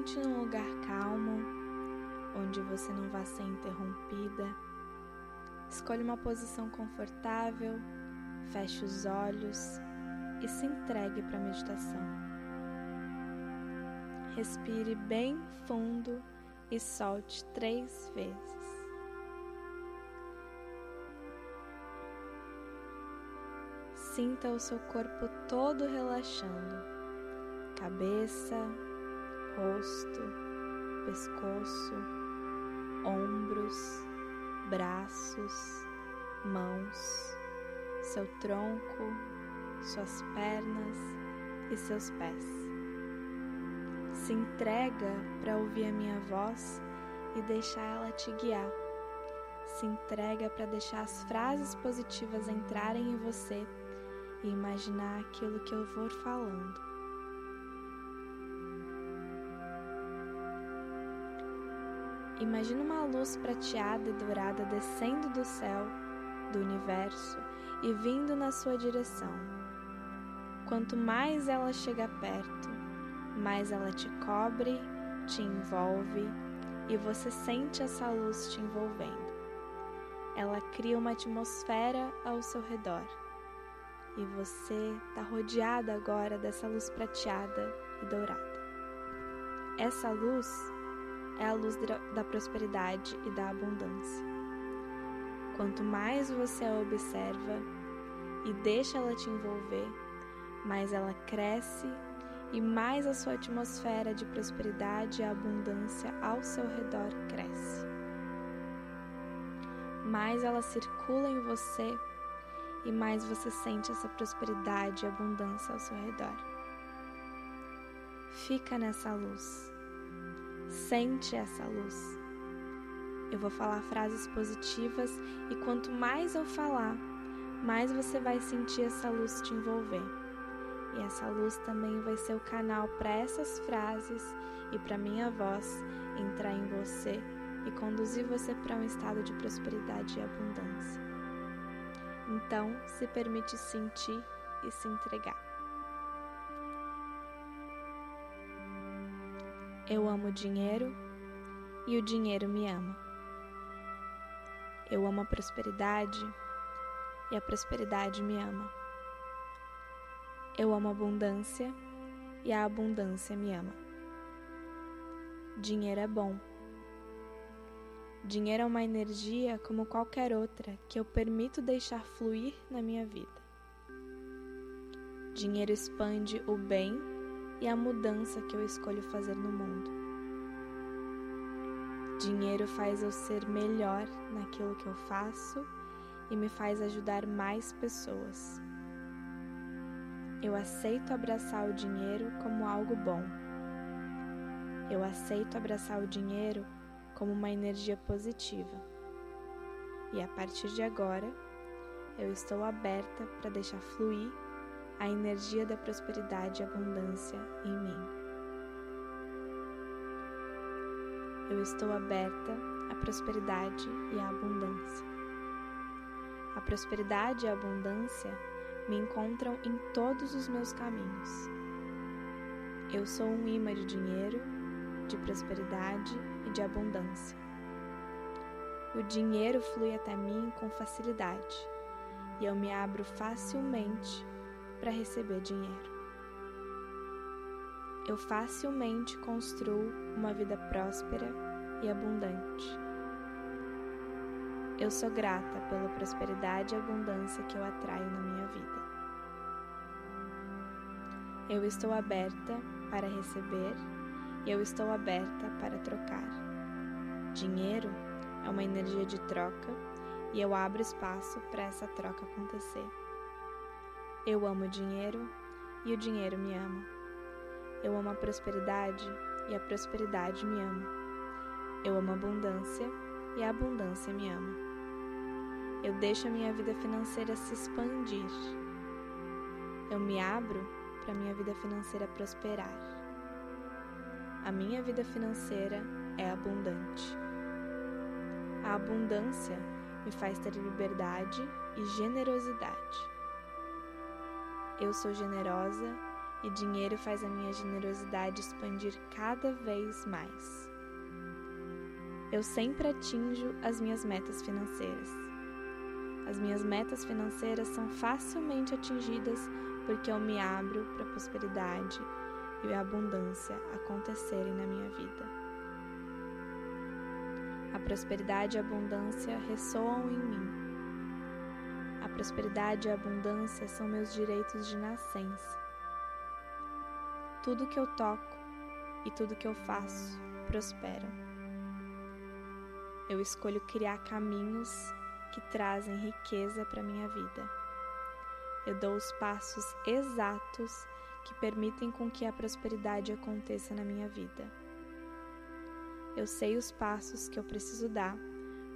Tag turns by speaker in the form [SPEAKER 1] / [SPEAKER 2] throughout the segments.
[SPEAKER 1] sente num lugar calmo, onde você não vá ser interrompida. Escolha uma posição confortável, feche os olhos e se entregue para a meditação. Respire bem fundo e solte três vezes. Sinta o seu corpo todo relaxando, cabeça, rosto, pescoço, ombros, braços, mãos, seu tronco, suas pernas e seus pés. Se entrega para ouvir a minha voz e deixar ela te guiar. Se entrega para deixar as frases positivas entrarem em você e imaginar aquilo que eu vou falando. Imagina uma luz prateada e dourada descendo do céu, do universo e vindo na sua direção. Quanto mais ela chega perto, mais ela te cobre, te envolve e você sente essa luz te envolvendo. Ela cria uma atmosfera ao seu redor e você está rodeada agora dessa luz prateada e dourada. Essa luz é a luz da prosperidade e da abundância. Quanto mais você a observa e deixa ela te envolver, mais ela cresce e mais a sua atmosfera de prosperidade e abundância ao seu redor cresce. Mais ela circula em você e mais você sente essa prosperidade e abundância ao seu redor. Fica nessa luz. Sente essa luz. Eu vou falar frases positivas e quanto mais eu falar, mais você vai sentir essa luz te envolver. E essa luz também vai ser o canal para essas frases e para minha voz entrar em você e conduzir você para um estado de prosperidade e abundância. Então, se permite sentir e se entregar. Eu amo o dinheiro e o dinheiro me ama. Eu amo a prosperidade e a prosperidade me ama. Eu amo a abundância e a abundância me ama. Dinheiro é bom Dinheiro é uma energia como qualquer outra que eu permito deixar fluir na minha vida. Dinheiro expande o bem e a mudança que eu escolho fazer no mundo. Dinheiro faz eu ser melhor naquilo que eu faço e me faz ajudar mais pessoas. Eu aceito abraçar o dinheiro como algo bom. Eu aceito abraçar o dinheiro como uma energia positiva. E a partir de agora, eu estou aberta para deixar fluir a energia da prosperidade e abundância em mim. Eu estou aberta à prosperidade e à abundância. A prosperidade e a abundância me encontram em todos os meus caminhos. Eu sou um imã de dinheiro, de prosperidade e de abundância. O dinheiro flui até mim com facilidade e eu me abro facilmente para receber dinheiro. Eu facilmente construo uma vida próspera e abundante. Eu sou grata pela prosperidade e abundância que eu atraio na minha vida. Eu estou aberta para receber e eu estou aberta para trocar. Dinheiro é uma energia de troca e eu abro espaço para essa troca acontecer. Eu amo o dinheiro e o dinheiro me ama. Eu amo a prosperidade e a prosperidade me ama. Eu amo a abundância e a abundância me ama. Eu deixo a minha vida financeira se expandir. Eu me abro para a minha vida financeira prosperar. A minha vida financeira é abundante. A abundância me faz ter liberdade e generosidade. Eu sou generosa e dinheiro faz a minha generosidade expandir cada vez mais. Eu sempre atinjo as minhas metas financeiras. As minhas metas financeiras são facilmente atingidas porque eu me abro para a prosperidade e a abundância acontecerem na minha vida. A prosperidade e a abundância ressoam em mim. Prosperidade e abundância são meus direitos de nascença. Tudo que eu toco e tudo que eu faço prosperam. Eu escolho criar caminhos que trazem riqueza para minha vida. Eu dou os passos exatos que permitem com que a prosperidade aconteça na minha vida. Eu sei os passos que eu preciso dar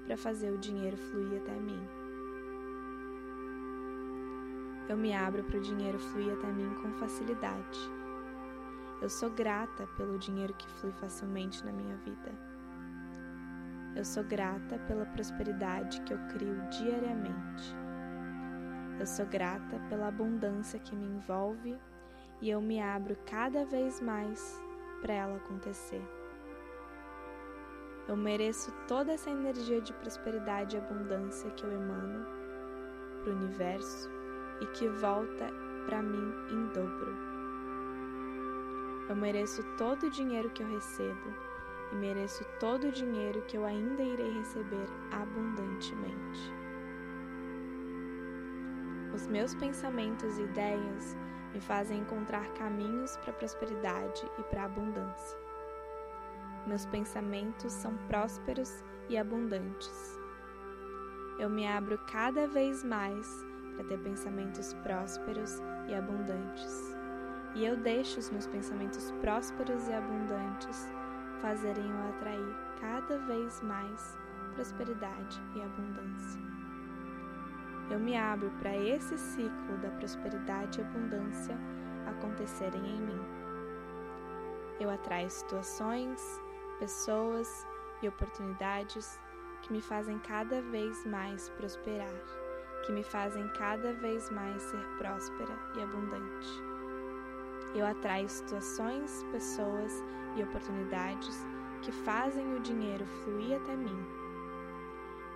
[SPEAKER 1] para fazer o dinheiro fluir até mim. Eu me abro para o dinheiro fluir até mim com facilidade. Eu sou grata pelo dinheiro que flui facilmente na minha vida. Eu sou grata pela prosperidade que eu crio diariamente. Eu sou grata pela abundância que me envolve e eu me abro cada vez mais para ela acontecer. Eu mereço toda essa energia de prosperidade e abundância que eu emano para o universo e que volta para mim em dobro. Eu mereço todo o dinheiro que eu recebo e mereço todo o dinheiro que eu ainda irei receber abundantemente. Os meus pensamentos e ideias me fazem encontrar caminhos para a prosperidade e para a abundância. Meus pensamentos são prósperos e abundantes. Eu me abro cada vez mais para ter pensamentos prósperos e abundantes. E eu deixo os meus pensamentos prósperos e abundantes fazerem eu atrair cada vez mais prosperidade e abundância. Eu me abro para esse ciclo da prosperidade e abundância acontecerem em mim. Eu atraio situações, pessoas e oportunidades que me fazem cada vez mais prosperar, que me fazem cada vez mais ser próspera e abundante. Eu atraio situações, pessoas e oportunidades que fazem o dinheiro fluir até mim.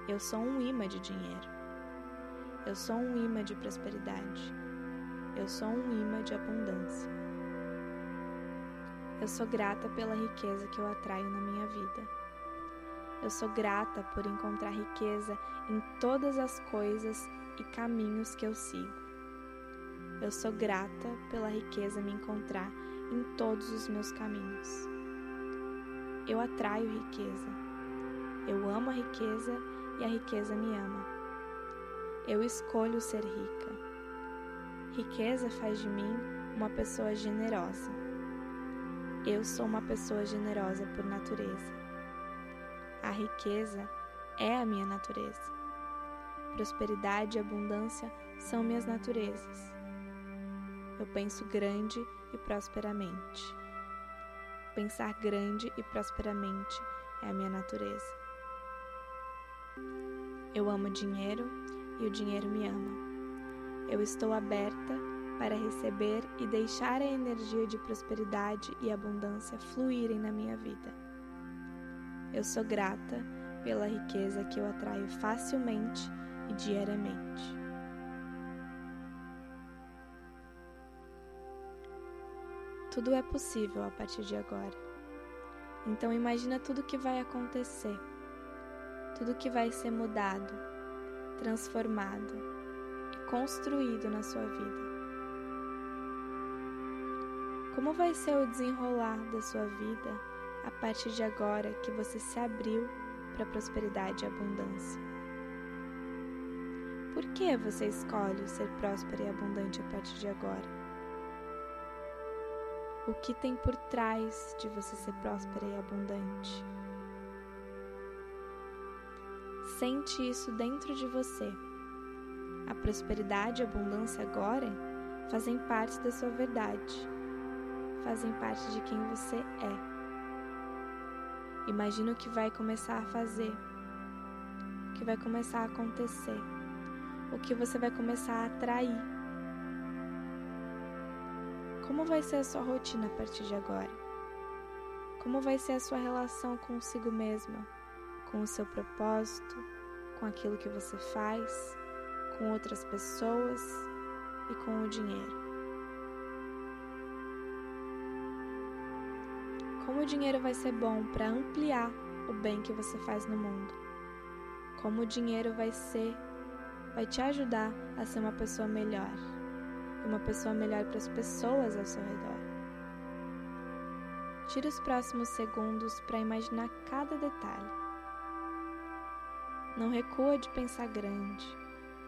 [SPEAKER 1] Eu sou um imã de dinheiro. Eu sou um imã de prosperidade. Eu sou um imã de abundância. Eu sou grata pela riqueza que eu atraio na minha vida. Eu sou grata por encontrar riqueza em todas as coisas e caminhos que eu sigo. Eu sou grata pela riqueza me encontrar em todos os meus caminhos. Eu atraio riqueza. Eu amo a riqueza e a riqueza me ama. Eu escolho ser rica. Riqueza faz de mim uma pessoa generosa. Eu sou uma pessoa generosa por natureza. A riqueza é a minha natureza. Prosperidade e abundância são minhas naturezas. Eu penso grande e prosperamente. Pensar grande e prosperamente é a minha natureza. Eu amo dinheiro e o dinheiro me ama. Eu estou aberta para receber e deixar a energia de prosperidade e abundância fluírem na minha vida. Eu sou grata pela riqueza que eu atraio facilmente e diariamente. Tudo é possível a partir de agora. Então imagina tudo que vai acontecer, tudo que vai ser mudado, transformado e construído na sua vida. Como vai ser o desenrolar da sua vida a partir de agora que você se abriu para prosperidade e abundância? Por que você escolhe ser próspera e abundante a partir de agora? O que tem por trás de você ser próspera e abundante? Sente isso dentro de você. A prosperidade e a abundância agora fazem parte da sua verdade fazem parte de quem você é. Imagina o que vai começar a fazer, o que vai começar a acontecer, o que você vai começar a atrair. Como vai ser a sua rotina a partir de agora? Como vai ser a sua relação consigo mesma, com o seu propósito, com aquilo que você faz, com outras pessoas e com o dinheiro? Como o dinheiro vai ser bom para ampliar o bem que você faz no mundo? Como o dinheiro vai ser, vai te ajudar a ser uma pessoa melhor, uma pessoa melhor para as pessoas ao seu redor. Tire os próximos segundos para imaginar cada detalhe. Não recua de pensar grande,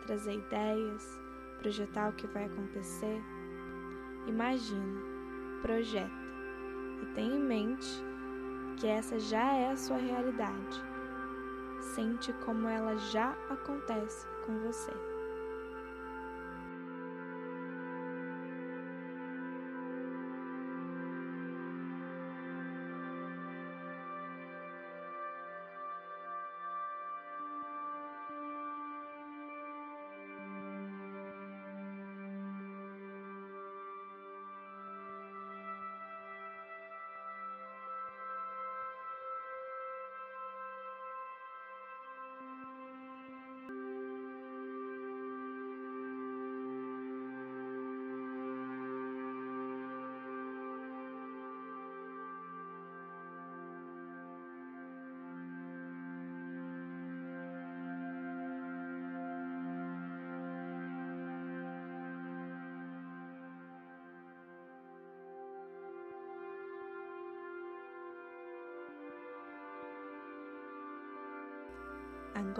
[SPEAKER 1] trazer ideias, projetar o que vai acontecer. Imagina, projeta e tenha em mente que essa já é a sua realidade. Sente como ela já acontece com você.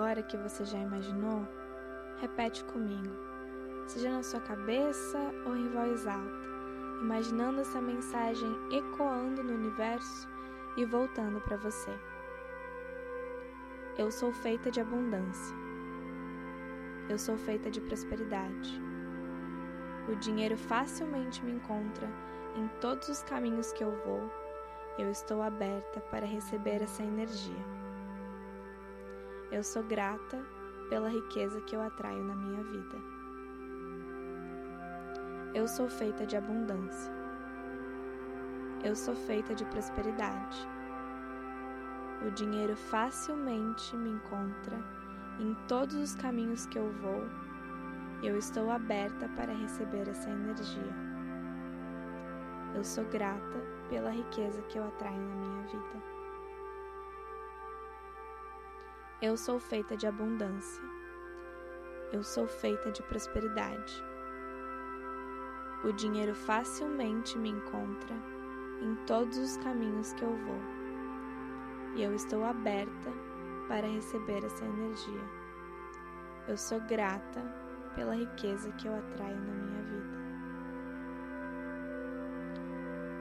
[SPEAKER 1] Agora que você já imaginou, repete comigo, seja na sua cabeça ou em voz alta, imaginando essa mensagem ecoando no universo e voltando para você. Eu sou feita de abundância. Eu sou feita de prosperidade. O dinheiro facilmente me encontra em todos os caminhos que eu vou. Eu estou aberta para receber essa energia. Eu sou grata pela riqueza que eu atraio na minha vida. Eu sou feita de abundância. Eu sou feita de prosperidade. O dinheiro facilmente me encontra em todos os caminhos que eu vou. Eu estou aberta para receber essa energia. Eu sou grata pela riqueza que eu atraio na minha vida. Eu sou feita de abundância. Eu sou feita de prosperidade. O dinheiro facilmente me encontra em todos os caminhos que eu vou. E eu estou aberta para receber essa energia. Eu sou grata pela riqueza que eu atraio na minha vida.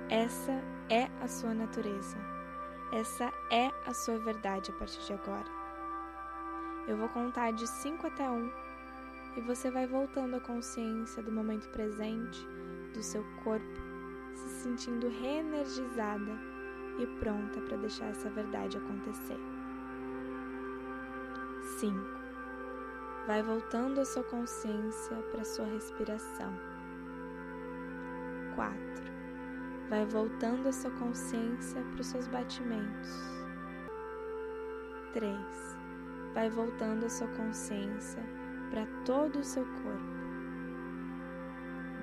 [SPEAKER 1] Essa é a sua natureza. Essa é a sua verdade a partir de agora. Eu vou contar de 5 até 1 um, e você vai voltando à consciência do momento presente, do seu corpo, se sentindo reenergizada e pronta para deixar essa verdade acontecer. 5. Vai voltando a sua consciência para sua respiração. 4. Vai voltando a sua consciência para os seus batimentos. 3 vai voltando a sua consciência para todo o seu corpo.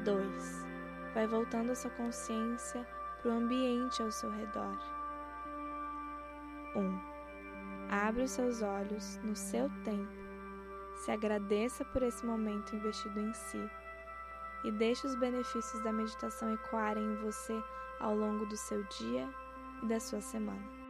[SPEAKER 1] 2. Vai voltando a sua consciência para o ambiente ao seu redor. 1. Um, abre os seus olhos no seu tempo, se agradeça por esse momento investido em si e deixe os benefícios da meditação ecoarem em você ao longo do seu dia e da sua semana.